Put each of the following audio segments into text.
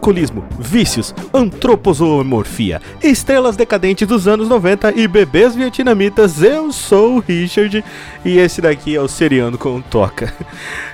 alcoolismo, vícios, antroposomorfia, estrelas decadentes dos anos 90 e bebês vietnamitas. Eu sou o Richard e esse daqui é o Seriando com Toca.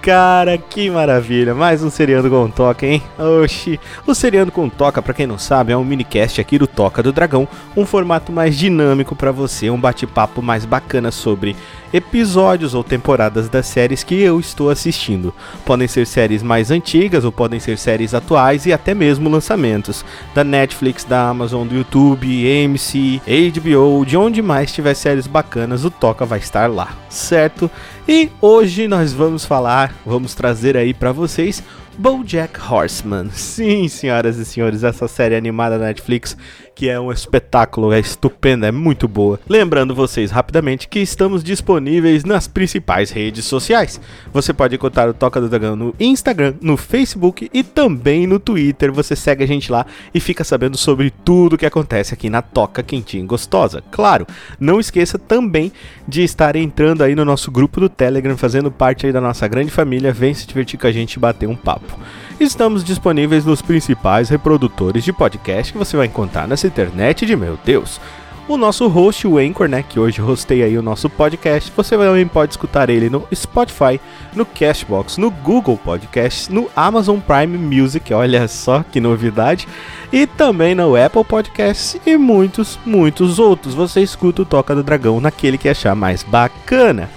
Cara, que maravilha! Mais um Seriando com Toca, hein? Oxi! O Seriando com Toca, para quem não sabe, é um minicast aqui do Toca do Dragão, um formato mais dinâmico para você, um bate-papo mais bacana sobre episódios ou temporadas das séries que eu estou assistindo. Podem ser séries mais antigas ou podem ser séries atuais e até mesmo lançamentos da Netflix, da Amazon, do YouTube, AMC, HBO, de onde mais tiver séries bacanas, o Toca vai estar lá, certo? E hoje nós vamos falar, vamos trazer aí para vocês BoJack Horseman. Sim, senhoras e senhores, essa série animada da Netflix que é um espetáculo, é estupenda, é muito boa. Lembrando vocês rapidamente que estamos disponíveis nas principais redes sociais. Você pode encontrar o Toca do Dragão no Instagram, no Facebook e também no Twitter. Você segue a gente lá e fica sabendo sobre tudo que acontece aqui na Toca Quentinha Gostosa. Claro, não esqueça também de estar entrando aí no nosso grupo do Telegram, fazendo parte aí da nossa grande família. Vem se divertir com a gente e bater um papo. Estamos disponíveis nos principais reprodutores de podcast que você vai encontrar nessa internet de meu Deus. O nosso host, o Anchor, né, que hoje hostei aí o nosso podcast, você também pode escutar ele no Spotify, no Cashbox, no Google Podcasts, no Amazon Prime Music, olha só que novidade, e também no Apple Podcasts e muitos, muitos outros. Você escuta o Toca do Dragão naquele que achar mais bacana.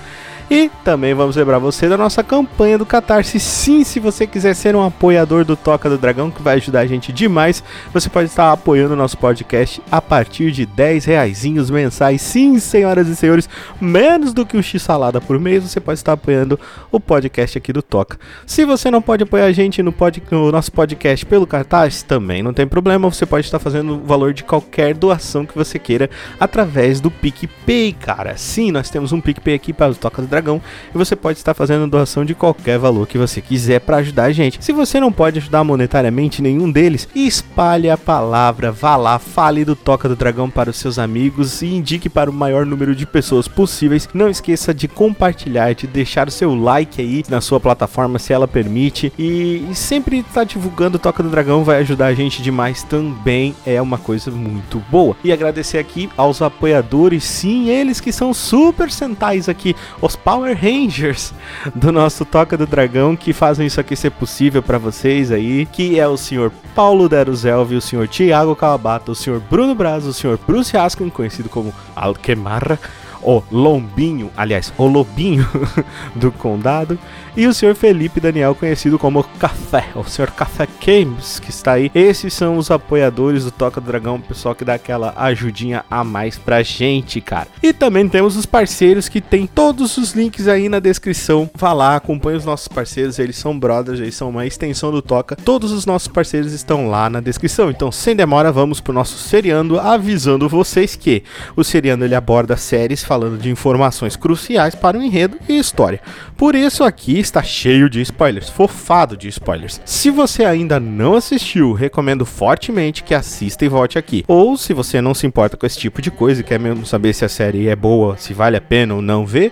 E também vamos lembrar você da nossa campanha do Catarse. Sim, se você quiser ser um apoiador do Toca do Dragão, que vai ajudar a gente demais, você pode estar apoiando o nosso podcast a partir de 10 reaisinhos mensais. Sim, senhoras e senhores, menos do que um x-salada por mês, você pode estar apoiando o podcast aqui do Toca. Se você não pode apoiar a gente no, pod, no nosso podcast pelo Catarse, também não tem problema, você pode estar fazendo o valor de qualquer doação que você queira através do PicPay, cara. Sim, nós temos um PicPay aqui para o Toca do Dragão Dragão e você pode estar fazendo doação de qualquer valor que você quiser para ajudar a gente. Se você não pode ajudar monetariamente nenhum deles, espalhe a palavra, vá lá, fale do Toca do Dragão para os seus amigos e indique para o maior número de pessoas possíveis. Não esqueça de compartilhar, de deixar o seu like aí na sua plataforma se ela permite e, e sempre estar tá divulgando Toca do Dragão vai ajudar a gente demais também, é uma coisa muito boa. E agradecer aqui aos apoiadores, sim, eles que são super centais aqui, os Power Rangers do nosso Toca do Dragão que fazem isso aqui ser possível para vocês aí, que é o senhor Paulo Deruzelvi, o senhor Tiago Calabata, o senhor Bruno Braz, o senhor Bruce Haskin, conhecido como Alquemarra, o Lombinho, aliás, o Lobinho do Condado, e o senhor Felipe Daniel, conhecido como Café, o senhor Café Games, que está aí. Esses são os apoiadores do Toca do Dragão, o pessoal que dá aquela ajudinha a mais pra gente, cara. E também temos os parceiros que tem todos os links aí na descrição. Vá lá, acompanhe os nossos parceiros, eles são brothers, eles são uma extensão do Toca. Todos os nossos parceiros estão lá na descrição. Então, sem demora, vamos pro nosso seriando, avisando vocês que o seriando ele aborda séries falando de informações cruciais para o enredo e história. Por isso aqui está cheio de spoilers, fofado de spoilers. Se você ainda não assistiu, recomendo fortemente que assista e volte aqui. Ou se você não se importa com esse tipo de coisa e quer mesmo saber se a série é boa, se vale a pena ou não ver,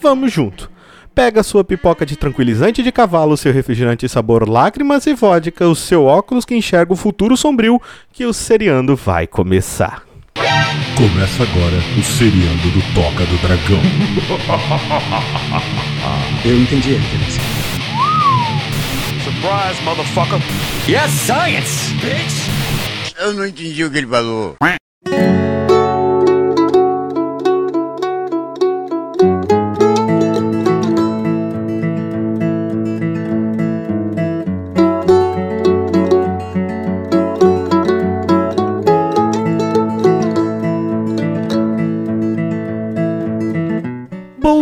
vamos junto. Pega sua pipoca de tranquilizante de cavalo, seu refrigerante sabor lágrimas e vodka, o seu óculos que enxerga o futuro sombrio, que o seriando vai começar. Começa agora o seriando do Toca do Dragão. Eu entendi a referência. Surprise, motherfucker! Yes, science, bitch! Eu não entendi o que ele falou.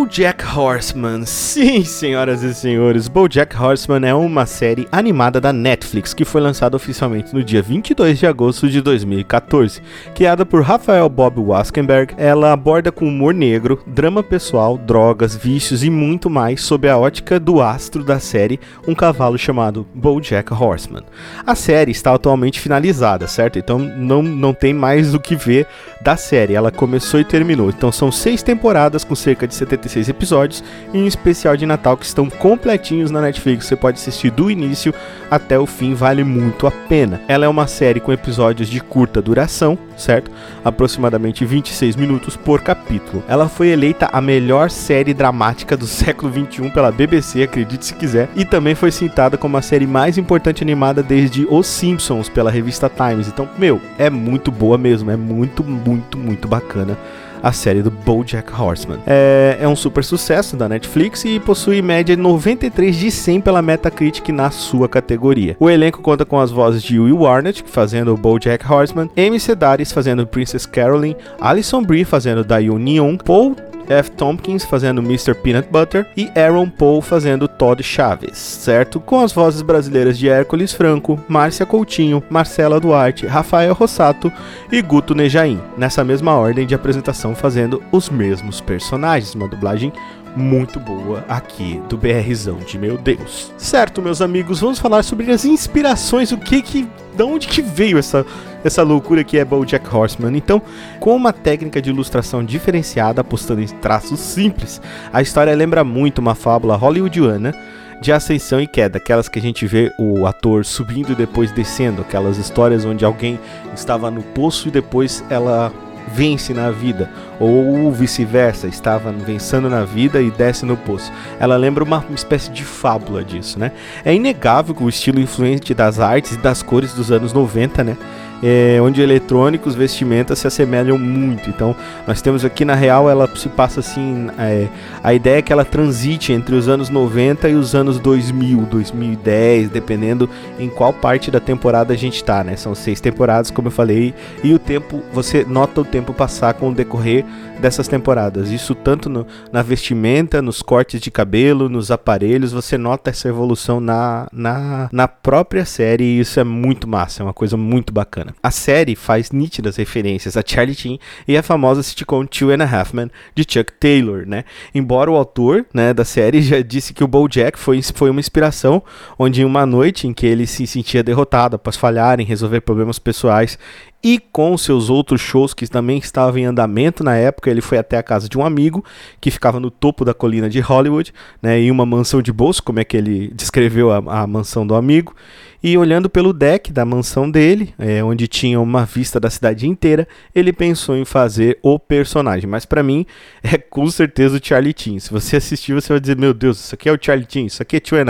BoJack Horseman. Sim, senhoras e senhores, BoJack Horseman é uma série animada da Netflix que foi lançada oficialmente no dia 22 de agosto de 2014. Criada por Rafael Bob Waskenberg, ela aborda com humor negro, drama pessoal, drogas, vícios e muito mais sob a ótica do astro da série, um cavalo chamado BoJack Horseman. A série está atualmente finalizada, certo? Então não, não tem mais o que ver da série. Ela começou e terminou. Então são seis temporadas com cerca de 75 76 episódios e um especial de Natal que estão completinhos na Netflix. Você pode assistir do início até o fim, vale muito a pena. Ela é uma série com episódios de curta duração, certo? Aproximadamente 26 minutos por capítulo. Ela foi eleita a melhor série dramática do século 21 pela BBC, acredite se quiser, e também foi citada como a série mais importante animada desde Os Simpsons pela revista Times. Então, meu, é muito boa mesmo, é muito, muito, muito bacana a série do BoJack Horseman. É, é um super sucesso da Netflix e possui média 93 de 100 pela Metacritic na sua categoria. O elenco conta com as vozes de Will Arnett, fazendo o BoJack Horseman, Amy Sedaris fazendo Princess Caroline, Alison Brie fazendo Dayun Neon, Paul F. Tompkins fazendo Mr. Peanut Butter e Aaron Paul fazendo Todd Chaves, certo? Com as vozes brasileiras de Hércules Franco, Márcia Coutinho, Marcela Duarte, Rafael Rossato e Guto Nejaim, nessa mesma ordem de apresentação fazendo os mesmos personagens, uma dublagem muito boa aqui do BRzão de meu Deus. Certo, meus amigos, vamos falar sobre as inspirações, o que que, de onde que veio essa essa loucura que é BoJack Horseman. Então, com uma técnica de ilustração diferenciada, apostando em traços simples, a história lembra muito uma fábula hollywoodiana de ascensão e queda, aquelas que a gente vê o ator subindo e depois descendo, aquelas histórias onde alguém estava no poço e depois ela vence na vida, ou vice-versa, estava vencendo na vida e desce no poço. Ela lembra uma espécie de fábula disso, né? É inegável que o estilo influente das artes e das cores dos anos 90, né? É, onde eletrônicos, vestimentas se assemelham muito. Então, nós temos aqui na real, ela se passa assim: é, a ideia é que ela transite entre os anos 90 e os anos 2000, 2010, dependendo em qual parte da temporada a gente está, né? São seis temporadas, como eu falei, e o tempo, você nota o tempo passar com o decorrer dessas temporadas. Isso tanto no, na vestimenta, nos cortes de cabelo, nos aparelhos, você nota essa evolução na, na, na própria série e isso é muito massa, é uma coisa muito bacana A série faz nítidas referências a Charlie Sheen e a famosa sitcom Two and a Half Men de Chuck Taylor, né? Embora o autor, né, da série já disse que o BoJack foi, foi uma inspiração, onde em uma noite em que ele se sentia derrotado após falhar em resolver problemas pessoais e com seus outros shows que também estavam em andamento na época, ele foi até a casa de um amigo que ficava no topo da colina de Hollywood, né, em uma mansão de bolso, como é que ele descreveu a, a mansão do amigo, e olhando pelo deck da mansão dele, é, onde tinha uma vista da cidade inteira, ele pensou em fazer o personagem. Mas para mim é com certeza o Charlie Chin. Se você assistir, você vai dizer: Meu Deus, isso aqui é o Charlie Chin, isso aqui é Two and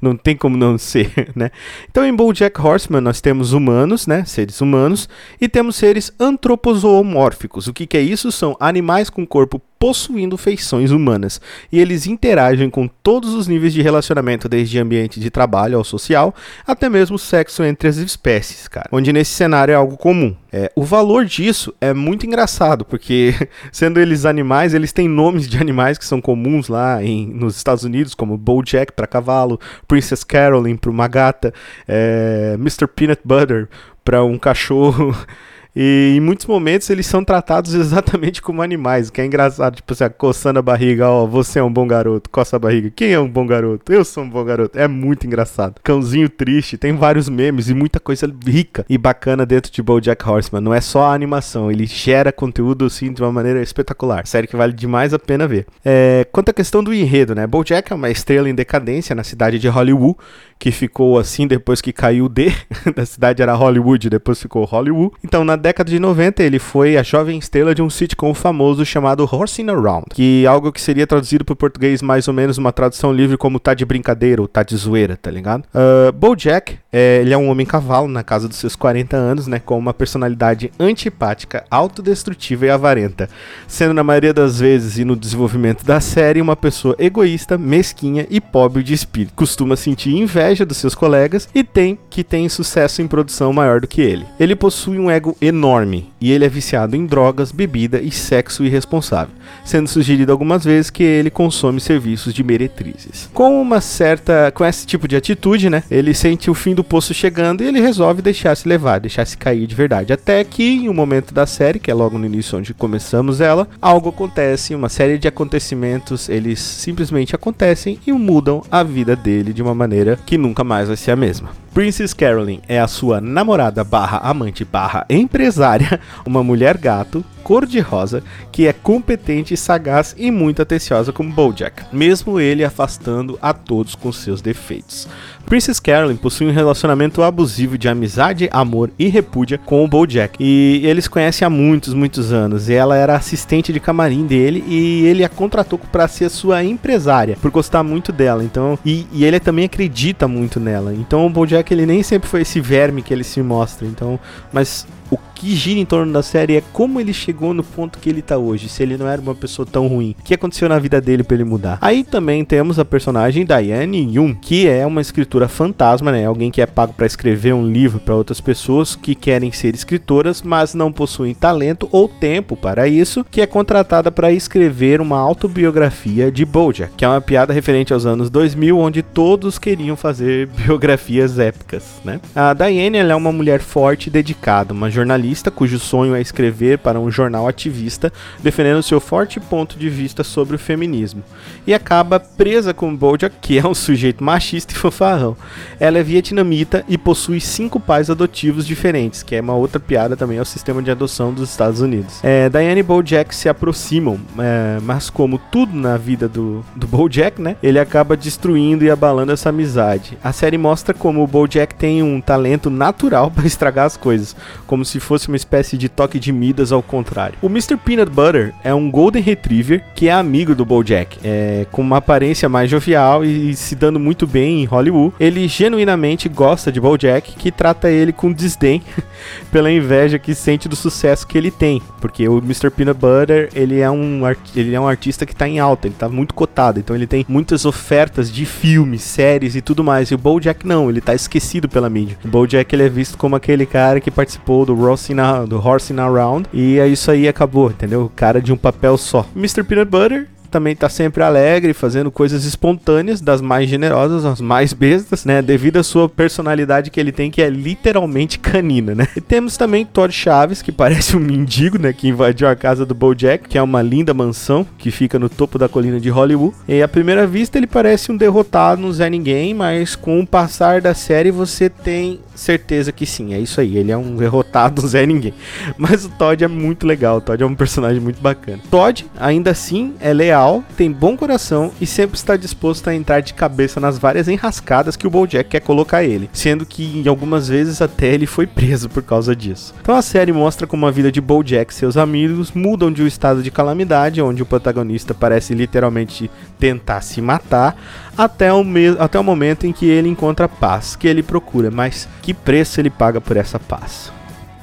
não tem como não ser, né? Então em BoJack Horseman nós temos humanos, né, seres humanos, e temos seres antropozoomórficos. O que, que é isso? São animais com corpo possuindo feições humanas, e eles interagem com todos os níveis de relacionamento, desde ambiente de trabalho ao social, até mesmo sexo entre as espécies, cara. Onde nesse cenário é algo comum. É, o valor disso é muito engraçado, porque sendo eles animais, eles têm nomes de animais que são comuns lá em, nos Estados Unidos, como BoJack para cavalo, Princess Caroline para uma gata, é, Mr. Peanut Butter para um cachorro. E em muitos momentos eles são tratados exatamente como animais, o que é engraçado, tipo assim, coçando a barriga, ó, você é um bom garoto, coça a barriga, quem é um bom garoto? Eu sou um bom garoto. É muito engraçado. Cãozinho triste, tem vários memes e muita coisa rica e bacana dentro de BoJack Horseman. Não é só a animação, ele gera conteúdo assim de uma maneira espetacular. Série que vale demais a pena ver. É, quanto à questão do enredo, né? BoJack é uma estrela em decadência na cidade de Hollywood, que ficou assim depois que caiu o D, da cidade era Hollywood, depois ficou Hollywood. Então na década de 90, ele foi a jovem estrela de um sitcom famoso chamado Horsing Around, que é algo que seria traduzido para o português mais ou menos uma tradução livre como tá de brincadeira ou tá de zoeira, tá ligado? Uh, Bojack, é, ele é um homem cavalo na casa dos seus 40 anos, né, com uma personalidade antipática, autodestrutiva e avarenta, sendo na maioria das vezes e no desenvolvimento da série uma pessoa egoísta, mesquinha e pobre de espírito. Costuma sentir inveja dos seus colegas e tem que tem sucesso em produção maior do que ele. Ele possui um ego enorme e ele é viciado em drogas, bebida e sexo irresponsável, sendo sugerido algumas vezes que ele consome serviços de meretrizes. Com uma certa, com esse tipo de atitude, né, ele sente o fim do poço chegando e ele resolve deixar se levar, deixar se cair de verdade, até que em um momento da série, que é logo no início onde começamos ela, algo acontece, uma série de acontecimentos, eles simplesmente acontecem e mudam a vida dele de uma maneira que nunca mais vai ser a mesma. Princess Carolyn é a sua namorada barra amante barra empresária, uma mulher gato, cor-de-rosa, que é competente, sagaz e muito atenciosa como Bojack, mesmo ele afastando a todos com seus defeitos. Princess Carolyn possui um relacionamento abusivo de amizade, amor e repúdia com o Bojack. E eles conhecem há muitos, muitos anos. E ela era assistente de camarim dele e ele a contratou para ser sua empresária, por gostar muito dela. Então, e, e, ele também acredita muito nela. Então o Bojack ele nem sempre foi esse verme que ele se mostra. Então, mas o que gira em torno da série é como ele chegou no ponto que ele tá hoje, se ele não era uma pessoa tão ruim. O que aconteceu na vida dele para ele mudar? Aí também temos a personagem Diane Yun, que é uma escritora fantasma, né? Alguém que é pago para escrever um livro para outras pessoas que querem ser escritoras, mas não possuem talento ou tempo para isso, que é contratada para escrever uma autobiografia de Bojack, que é uma piada referente aos anos 2000, onde todos queriam fazer biografias épicas, né? A Diane ela é uma mulher forte e dedicada, uma jornalista cujo sonho é escrever para um jornal ativista, defendendo seu forte ponto de vista sobre o feminismo. E acaba presa com Bojack, que é um sujeito machista e fanfarrão. Ela é vietnamita e possui cinco pais adotivos diferentes, que é uma outra piada também ao sistema de adoção dos Estados Unidos. É, Diane e Bojack se aproximam, é, mas como tudo na vida do, do Bojack, né, ele acaba destruindo e abalando essa amizade. A série mostra como o Bojack tem um talento natural para estragar as coisas, como se fosse uma espécie de toque de Midas ao contrário. O Mr. Peanut Butter é um Golden Retriever que é amigo do Bojack, é, com uma aparência mais jovial e, e se dando muito bem em Hollywood. Ele genuinamente gosta de Bojack, que trata ele com desdém pela inveja que sente do sucesso que ele tem, porque o Mr. Peanut Butter ele é um, ele é um artista que está em alta, ele está muito cotado, então ele tem muitas ofertas de filmes, séries e tudo mais. E o Bojack não, ele está esquecido pela mídia. O Bojack ele é visto como aquele cara que participou do Horsing, do Horsing Around. E é isso aí acabou, entendeu? Cara de um papel só. Mr. Peanut Butter também tá sempre alegre, fazendo coisas espontâneas, das mais generosas, as mais bestas, né? Devido à sua personalidade que ele tem, que é literalmente canina, né? E temos também Todd Chaves, que parece um mendigo, né? Que invadiu a casa do Bojack, que é uma linda mansão que fica no topo da colina de Hollywood. E à primeira vista ele parece um derrotado, um Zé Ninguém, mas com o passar da série você tem certeza que sim, é isso aí. Ele é um derrotado, Zé Ninguém. Mas o Todd é muito legal, o Todd é um personagem muito bacana. Todd, ainda assim, é leal leal, tem bom coração e sempre está disposto a entrar de cabeça nas várias enrascadas que o Bojack quer colocar ele, sendo que em algumas vezes até ele foi preso por causa disso. Então a série mostra como a vida de Bojack e seus amigos mudam de um estado de calamidade, onde o protagonista parece literalmente tentar se matar, até o, até o momento em que ele encontra a paz que ele procura, mas que preço ele paga por essa paz?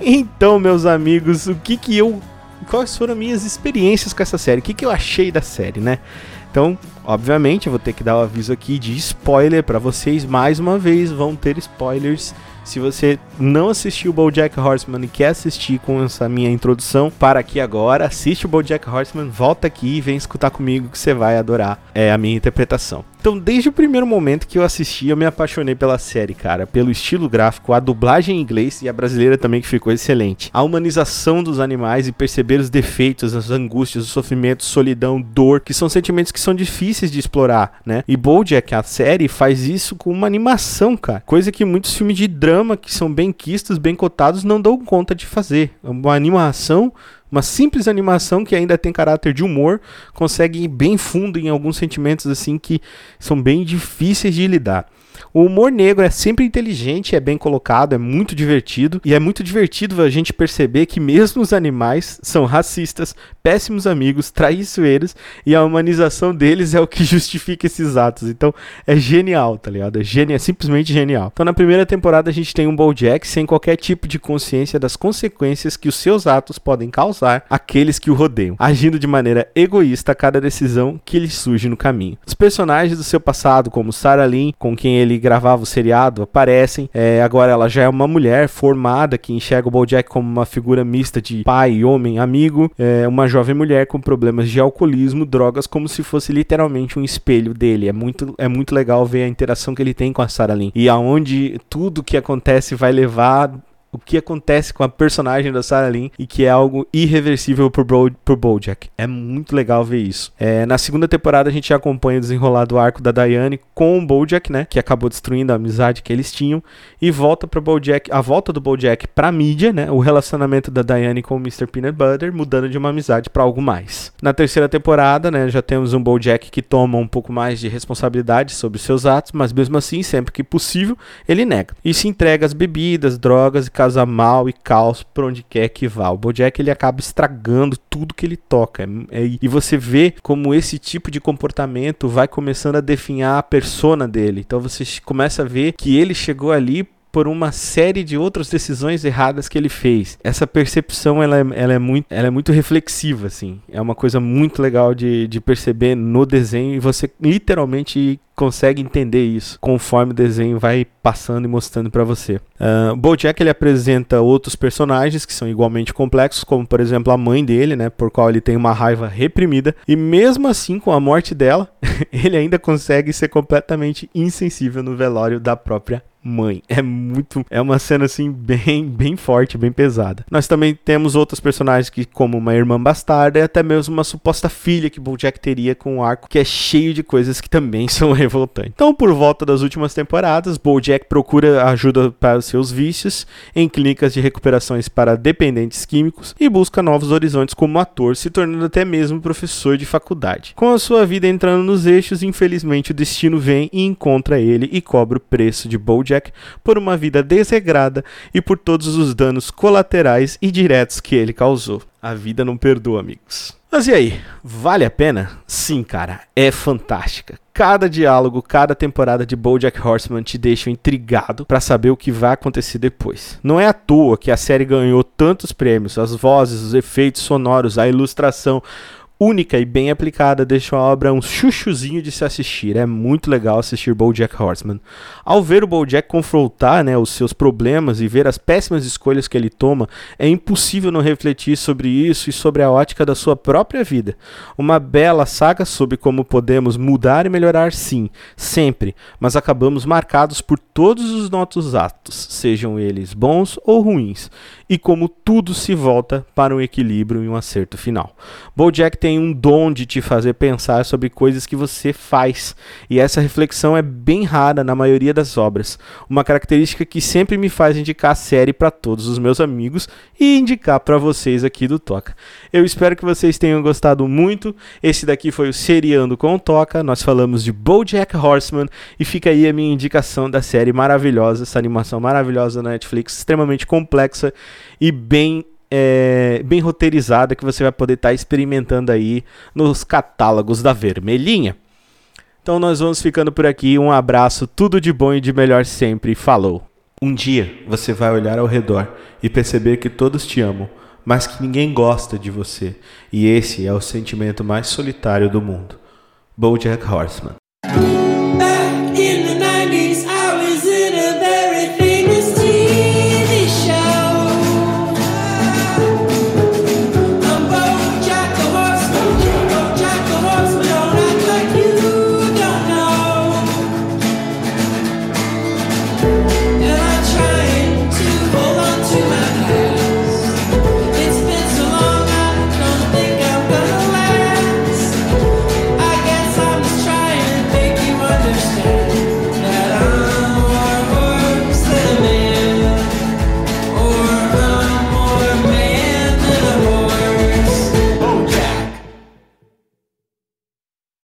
Então, meus amigos, o que que eu quais foram minhas experiências com essa série, o que, que eu achei da série, né? Então, obviamente, eu vou ter que dar o um aviso aqui de spoiler para vocês. Mais uma vez, vão ter spoilers. Se você não assistiu o BoJack Horseman e quer assistir com essa minha introdução, para aqui agora, assiste o BoJack Horseman, volta aqui e vem escutar comigo que você vai adorar é, a minha interpretação. Então, desde o primeiro momento que eu assisti, eu me apaixonei pela série, cara. Pelo estilo gráfico, a dublagem em inglês e a brasileira também que ficou excelente. A humanização dos animais e perceber os defeitos, as angústias, os sofrimentos, solidão, dor, que são sentimentos que são difíceis de explorar, né? E Bojack, a série, faz isso com uma animação, cara. Coisa que muitos filmes de drama, que são bem quistos, bem cotados, não dão conta de fazer. Uma animação uma simples animação que ainda tem caráter de humor, consegue ir bem fundo em alguns sentimentos assim que são bem difíceis de lidar. O humor negro é sempre inteligente, é bem colocado, é muito divertido. E é muito divertido a gente perceber que mesmo os animais são racistas, péssimos amigos, traiçoeiros, e a humanização deles é o que justifica esses atos. Então é genial, tá ligado? É, genial, é simplesmente genial. Então na primeira temporada a gente tem um Bojack sem qualquer tipo de consciência das consequências que os seus atos podem causar aqueles que o rodeiam, agindo de maneira egoísta a cada decisão que lhe surge no caminho. Os personagens do seu passado, como Sarah Lynn, com quem ele gravava o seriado, aparecem. É, agora ela já é uma mulher formada que enxerga o BoJack como uma figura mista de pai, homem, amigo, é, uma jovem mulher com problemas de alcoolismo, drogas, como se fosse literalmente um espelho dele. É muito, é muito legal ver a interação que ele tem com a Sarah Lynn e aonde tudo que acontece vai levar o que acontece com a personagem da Sarah Lynn e que é algo irreversível pro, Bo pro Bojack. É muito legal ver isso. É, na segunda temporada a gente acompanha o desenrolar do arco da Diane com o Bojack, né, que acabou destruindo a amizade que eles tinham e volta para Bojack, a volta do Bojack para mídia, né, o relacionamento da Diane com o Mr. Peanut Butter mudando de uma amizade para algo mais. Na terceira temporada, né, já temos um Bojack que toma um pouco mais de responsabilidade sobre seus atos, mas mesmo assim, sempre que possível, ele nega e se entrega às bebidas, drogas e casa mal e caos por onde quer que vá. O Bojack ele acaba estragando tudo que ele toca. É, e você vê como esse tipo de comportamento vai começando a definhar a persona dele. Então você começa a ver que ele chegou ali por uma série de outras decisões erradas que ele fez. Essa percepção ela é, ela é, muito, ela é muito reflexiva, assim. É uma coisa muito legal de, de perceber no desenho e você literalmente consegue entender isso conforme o desenho vai passando e mostrando para você. Uh, BoJack ele apresenta outros personagens que são igualmente complexos, como por exemplo a mãe dele, né, por qual ele tem uma raiva reprimida e mesmo assim com a morte dela, ele ainda consegue ser completamente insensível no velório da própria mãe. É muito, é uma cena assim bem, bem forte, bem pesada. Nós também temos outros personagens que como uma irmã bastarda e até mesmo uma suposta filha que BoJack teria com um arco que é cheio de coisas que também são revoltantes. Então, por volta das últimas temporadas, BoJack procura ajuda para seus vícios em clínicas de recuperações para dependentes químicos e busca novos horizontes como ator, se tornando até mesmo professor de faculdade. Com a sua vida entrando nos eixos, infelizmente o destino vem e encontra ele e cobra o preço de BoJack Jack por uma vida desregrada e por todos os danos colaterais e diretos que ele causou. A vida não perdoa, amigos. Mas e aí, vale a pena? Sim, cara, é fantástica. Cada diálogo, cada temporada de BoJack Horseman te deixa intrigado para saber o que vai acontecer depois. Não é à toa que a série ganhou tantos prêmios, as vozes, os efeitos sonoros, a ilustração, única e bem aplicada deixa a obra um chuchuzinho de se assistir. É muito legal assistir BoJack Horseman. Ao ver o BoJack confrontar né, os seus problemas e ver as péssimas escolhas que ele toma, é impossível não refletir sobre isso e sobre a ótica da sua própria vida. Uma bela saga sobre como podemos mudar e melhorar, sim, sempre, mas acabamos marcados por todos os nossos atos, sejam eles bons ou ruins, e como tudo se volta para um equilíbrio e um acerto final. BoJack tem um dom de te fazer pensar sobre coisas que você faz, e essa reflexão é bem rara na maioria das obras, uma característica que sempre me faz indicar a série para todos os meus amigos e indicar para vocês aqui do Toca. Eu espero que vocês tenham gostado muito. Esse daqui foi o Seriando com o Toca. Nós falamos de BoJack Horseman e fica aí a minha indicação da série maravilhosa, essa animação maravilhosa da Netflix, extremamente complexa e bem é, bem roteirizada que você vai poder estar tá experimentando aí nos catálogos da Vermelhinha. Então nós vamos ficando por aqui. Um abraço, tudo de bom e de melhor sempre. Falou. Um dia você vai olhar ao redor e perceber que todos te amam, mas que ninguém gosta de você. E esse é o sentimento mais solitário do mundo. BoJack Horseman.